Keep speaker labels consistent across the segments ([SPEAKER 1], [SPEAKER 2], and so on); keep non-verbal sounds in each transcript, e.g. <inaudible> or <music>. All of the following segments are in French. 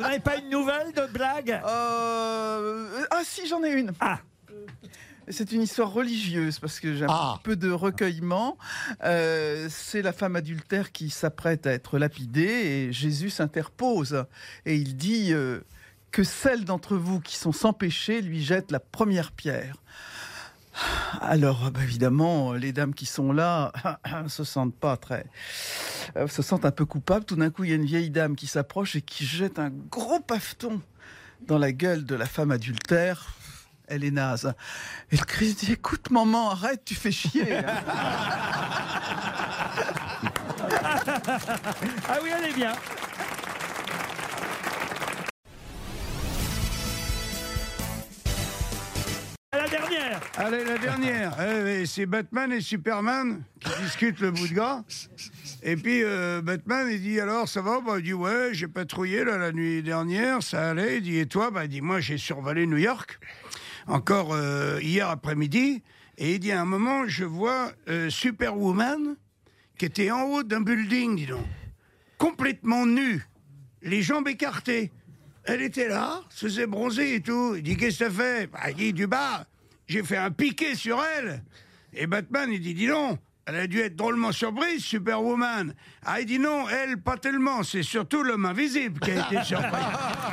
[SPEAKER 1] Vous n'avez pas une nouvelle de blague?
[SPEAKER 2] Euh, Ah si, j'en ai une.
[SPEAKER 1] Ah.
[SPEAKER 2] C'est une histoire religieuse parce que j'ai un peu de recueillement. Euh, c'est la femme adultère qui s'apprête à être lapidée et Jésus s'interpose et il dit euh, que celles d'entre vous qui sont sans péché lui jettent la première pierre. Alors, bah, évidemment, les dames qui sont là <clears throat> se sentent pas très, euh, se sentent un peu coupables. Tout d'un coup, il y a une vieille dame qui s'approche et qui jette un gros paveton dans la gueule de la femme adultère. Elle est naze. Et le Christ dit Écoute, maman, arrête, tu fais chier. hein. <laughs>
[SPEAKER 1] Ah oui, elle est bien. Dernière.
[SPEAKER 3] Allez, la dernière. <laughs> Eh, c'est Batman et Superman qui discutent le bout de gras. Et puis euh, Batman, il dit alors ça va? Bah, Il dit ouais, j'ai patrouillé là, la nuit dernière, ça allait. Il dit et toi? Bah il dit moi j'ai survolé New York encore euh, hier après-midi. Et il dit à un moment je vois euh, Superwoman qui était en haut d'un building, dis donc, complètement nue, les jambes écartées. Elle était là, se faisait bronzer et tout. Il dit Qu'est-ce que t'as fait? Bah, Il dit Du bas, j'ai fait un piqué sur elle. Et Batman, il dit Dis donc, elle a dû être drôlement surprise, Superwoman. Ah, il dit Non, elle, pas tellement. C'est surtout l'homme invisible qui a été surpris. <laughs>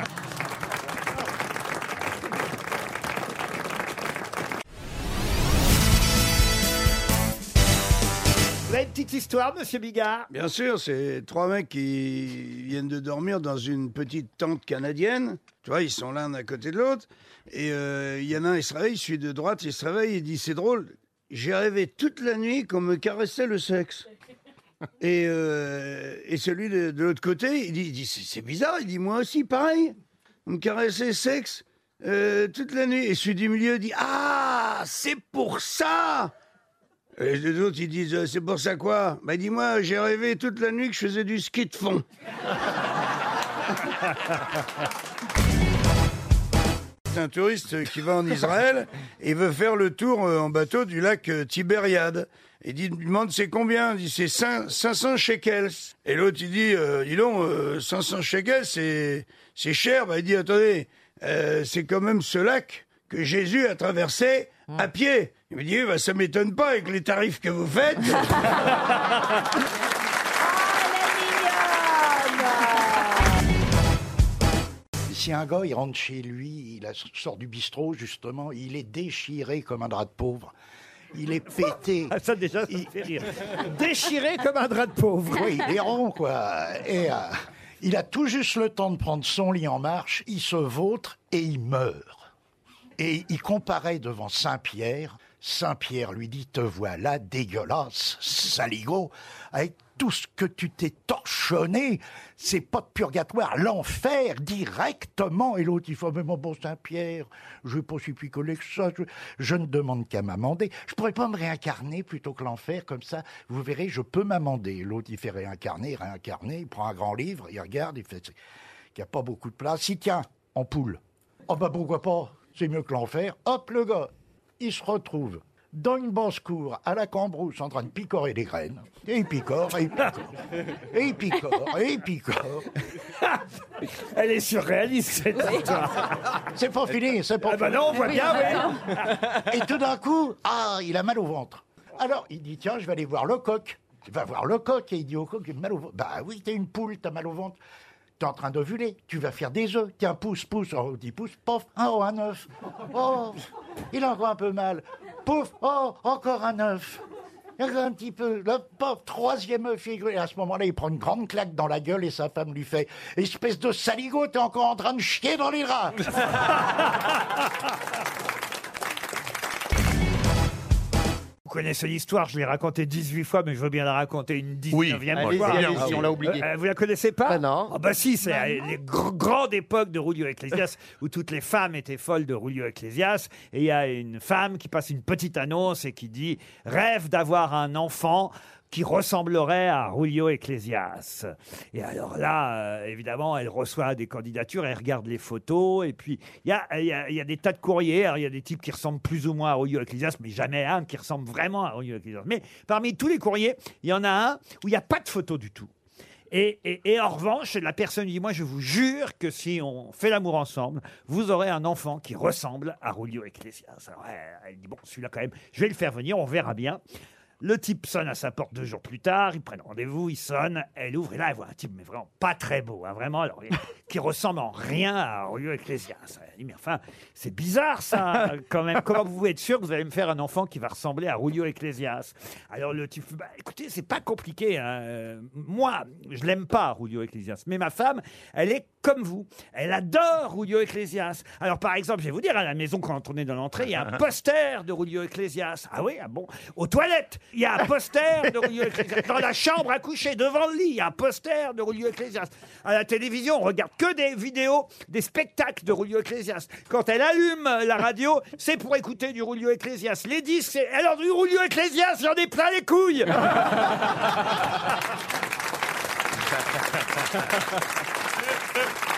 [SPEAKER 1] avez une petite histoire, monsieur Bigard?
[SPEAKER 3] Bien sûr, c'est trois mecs qui viennent de dormir dans une petite tente canadienne. Tu vois, ils sont l'un à côté de l'autre. Et euh, il y en a un, il se réveille, celui de droite, il se réveille, il dit C'est drôle, j'ai rêvé toute la nuit qu'on me caressait le sexe. <laughs> Et, euh, et celui de, de l'autre côté, il dit, il dit C'est bizarre, il dit Moi aussi, pareil, on me caressait le sexe euh, toute la nuit. Et celui du milieu dit Ah, c'est pour ça et les autres, ils disent, euh, c'est pour ça quoi? Bah dis-moi, j'ai rêvé toute la nuit que je faisais du ski de fond. <laughs> C'est un touriste qui va en Israël et veut faire le tour euh, en bateau du lac euh, Tibériade. Il dit, il demande c'est combien? Il dit c'est cin- 500 shekels. Et l'autre il dit, euh, dis donc, euh, 500 shekels c'est c'est cher. Bah il dit attendez, euh, c'est quand même ce lac que Jésus a traversé à pied. Il me dit, bah, ça m'étonne pas avec les tarifs que vous faites. <laughs>
[SPEAKER 4] Si un gars il rentre chez lui, il a- sort du bistrot justement, il est déchiré comme un drap de pauvre. Il est pété. <laughs>
[SPEAKER 1] Ah, ça déjà, ça me fait rire. <laughs> Déchiré comme un drap de pauvre.
[SPEAKER 4] Oui, il est rond quoi. Et euh, il a tout juste le temps de prendre son lit en marche, il se vautre et il meurt. Et il comparait devant Saint-Pierre. Saint-Pierre lui dit Te voilà dégueulasse, saligo, avec tout ce que tu t'es torchonné. C'est pas de purgatoire, l'enfer directement. Et l'autre, il fait Mais mon bon Saint-Pierre, je n'ai pas si que ça. Je, je ne demande qu'à m'amender. Je pourrais pas me réincarner plutôt que l'enfer, comme ça, vous verrez, je peux m'amender. L'autre, il fait réincarner, réincarner. Il prend un grand livre, il regarde, il fait qu'il n'y a pas beaucoup de place. Il tient, en poule. Oh bah pourquoi pas? C'est mieux que l'enfer. Hop, le gars, il se retrouve dans une basse-cour à la cambrousse en train de picorer des graines. Et il picore, et il picore, et il picore, et il picore. <laughs>
[SPEAKER 1] Elle est surréaliste, cette histoire.
[SPEAKER 4] C'est pas fini, c'est pas
[SPEAKER 1] Ah bah
[SPEAKER 4] fini.
[SPEAKER 1] non, on voit bien,
[SPEAKER 4] Et tout d'un coup, ah, il a mal au ventre. Alors, il dit, tiens, je vais aller voir le coq. Il va voir le coq et il dit au coq, j'ai mal au ventre. Bah oui, t'es une poule, t'as mal au ventre. T'es en train d'ovuler, tu vas faire des œufs. Tiens, pousse, pousse, oh, 10 pouces, pof, un oh, un œuf. Oh, il a encore un peu mal. Pouf, oh, encore un œuf. Un petit peu, pof, troisième œuf. Et à ce moment-là, il prend une grande claque dans la gueule et sa femme lui fait Espèce de saligo, t'es encore en train de chier dans les draps.
[SPEAKER 1] Connaissez l'histoire, je l'ai racontée 18 fois, mais je veux bien la raconter une 19e
[SPEAKER 5] Allez-y,
[SPEAKER 1] fois.
[SPEAKER 5] allez-y, on l'a oublié.
[SPEAKER 1] Euh, vous la connaissez pas
[SPEAKER 5] Ah non.
[SPEAKER 1] Ah bah si, c'est euh, les gr- grandes époques de Rulio Ecclesias <laughs> où toutes les femmes étaient folles de Rulio Ecclesias. Et il y a une femme qui passe une petite annonce et qui dit « Rêve d'avoir un enfant » qui ressemblerait à Rulio Ecclesias. Et alors là, euh, évidemment, elle reçoit des candidatures, elle regarde les photos, et puis il y a, y, a, des tas de courriers. Il y a des types qui ressemblent plus ou moins à Rulio Ecclesias, mais jamais un qui ressemble vraiment à Rulio Ecclesias. Mais parmi tous les courriers, il y en a un où il n'y a pas de photo du tout. Et, et- en revanche, la personne dit Moi, je vous jure que si on fait l'amour ensemble, vous aurez un enfant qui ressemble à Rulio Ecclesias. Alors, elle dit Bon, celui-là, quand même, je vais le faire venir, on verra bien. Le type sonne à sa porte deux jours plus tard, ils prennent rendez-vous, il sonne, elle ouvre et là elle voit un type mais vraiment pas très beau, hein, vraiment, alors, qui ressemble en rien à. Elle dit mais enfin, c'est bizarre ça <laughs> quand même, comment vous pouvez être sûr que vous allez me faire un enfant qui va ressembler à Rulio Ecclesias Alors le type, bah, écoutez, c'est pas compliqué, hein. Euh, moi je l'aime pas Rulio Ecclesias, mais ma femme, elle est comme vous, elle adore Rulio Ecclesias. Alors par exemple, je vais vous dire, à la maison quand on est dans l'entrée, il y a un <laughs> poster de Rulio Ecclesias. Ah oui, ah bon, aux toilettes, il y a un poster de Rulio Ecclesias. Dans la chambre à coucher, devant le lit, il y a un poster de Rulio Ecclesias. À la télévision, on regarde que des vidéos, des spectacles de Rulio Ecclesias. Quand elle allume la radio, c'est pour écouter du Rulio Ecclesias. Les disques, c'est... Alors du Rulio Ecclesias, j'en ai plein les couilles <laughs>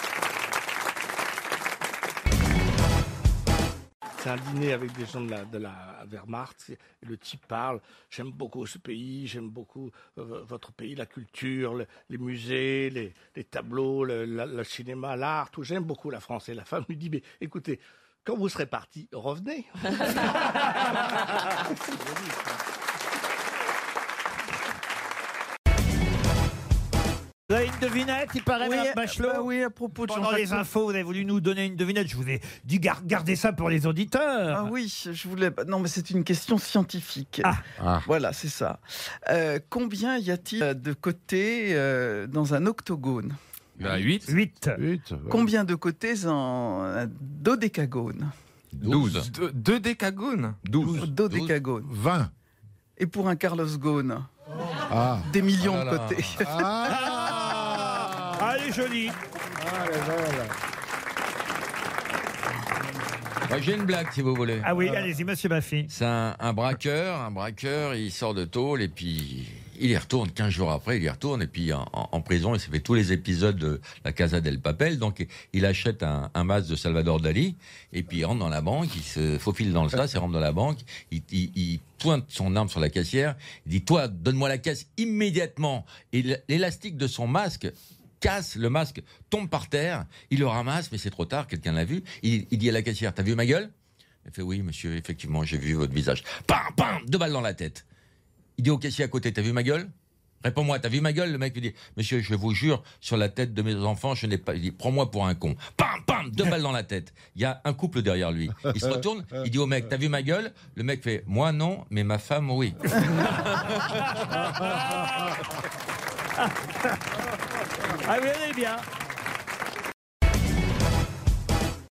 [SPEAKER 5] Un dîner avec des gens de la, de la Wehrmacht. Le type parle. J'aime beaucoup ce pays, j'aime beaucoup euh, votre pays, la culture, le- les musées, les, tableaux, le, le cinéma, l'art, tout. J'aime beaucoup la France. Et la femme <laughs> lui dit Mais écoutez, quand vous serez parti, revenez. <laughs>
[SPEAKER 1] une devinette, il paraît,
[SPEAKER 2] Oui,
[SPEAKER 1] Mme Bachelot
[SPEAKER 2] bah oui, à propos de
[SPEAKER 1] Pendant
[SPEAKER 2] Jean-Jacques
[SPEAKER 1] les infos, vous avez voulu nous donner une devinette. Je vous ai dit gar- garder ça pour les auditeurs.
[SPEAKER 2] Ah oui, je voulais. Non, mais c'est une question scientifique.
[SPEAKER 1] Ah.
[SPEAKER 2] Voilà, c'est ça. Euh, combien y a-t-il de côtés euh, dans un octogone?
[SPEAKER 6] 8.
[SPEAKER 1] 8.
[SPEAKER 2] Combien de côtés dans un dodécagone?
[SPEAKER 6] 12.
[SPEAKER 7] Deux, deux décagones?
[SPEAKER 6] 12.
[SPEAKER 2] Dodécagone.
[SPEAKER 3] 20.
[SPEAKER 2] Et pour un Carlos Ghosn?
[SPEAKER 3] Ah.
[SPEAKER 2] Des millions
[SPEAKER 6] Oh là
[SPEAKER 2] de
[SPEAKER 6] là.
[SPEAKER 2] côtés.
[SPEAKER 1] Ah, <laughs> elle est jolie.
[SPEAKER 6] Ouais, J'ai une blague si vous voulez.
[SPEAKER 1] Ah oui, allez-y, monsieur Baffy.
[SPEAKER 6] C'est un, un braqueur, un braqueur, il sort de tôle et puis il y retourne. 15 jours après, il y retourne et puis en, en- en prison, il s'est fait tous les épisodes de la Casa del Papel, donc il achète un, un masque de Salvador Dali et puis il rentre dans la banque, il se faufile dans le sas, il rentre dans la banque, il, il- il pointe son arme sur la caissière, il dit toi donne-moi la caisse immédiatement et l- l'élastique de son masque casse, le masque tombe par terre, il le ramasse, mais c'est trop tard, quelqu'un l'a vu. Il, dit à la caissière, t'as vu ma gueule? Elle fait, oui, monsieur, effectivement, j'ai vu votre visage. Pam, pam, deux balles dans la tête. Il dit au caissier à côté, t'as vu ma gueule? Réponds-moi, t'as vu ma gueule? Le mec lui dit, monsieur, je vous jure, sur la tête de mes enfants, je n'ai pas. Il dit, prends-moi pour un con. Pam, pam, deux balles dans la tête. Il y a un couple derrière lui. Il se retourne, il dit au mec, t'as vu ma gueule? Le mec fait, moi non, mais ma femme, oui. <laughs>
[SPEAKER 1] Ah oui, elle est bien.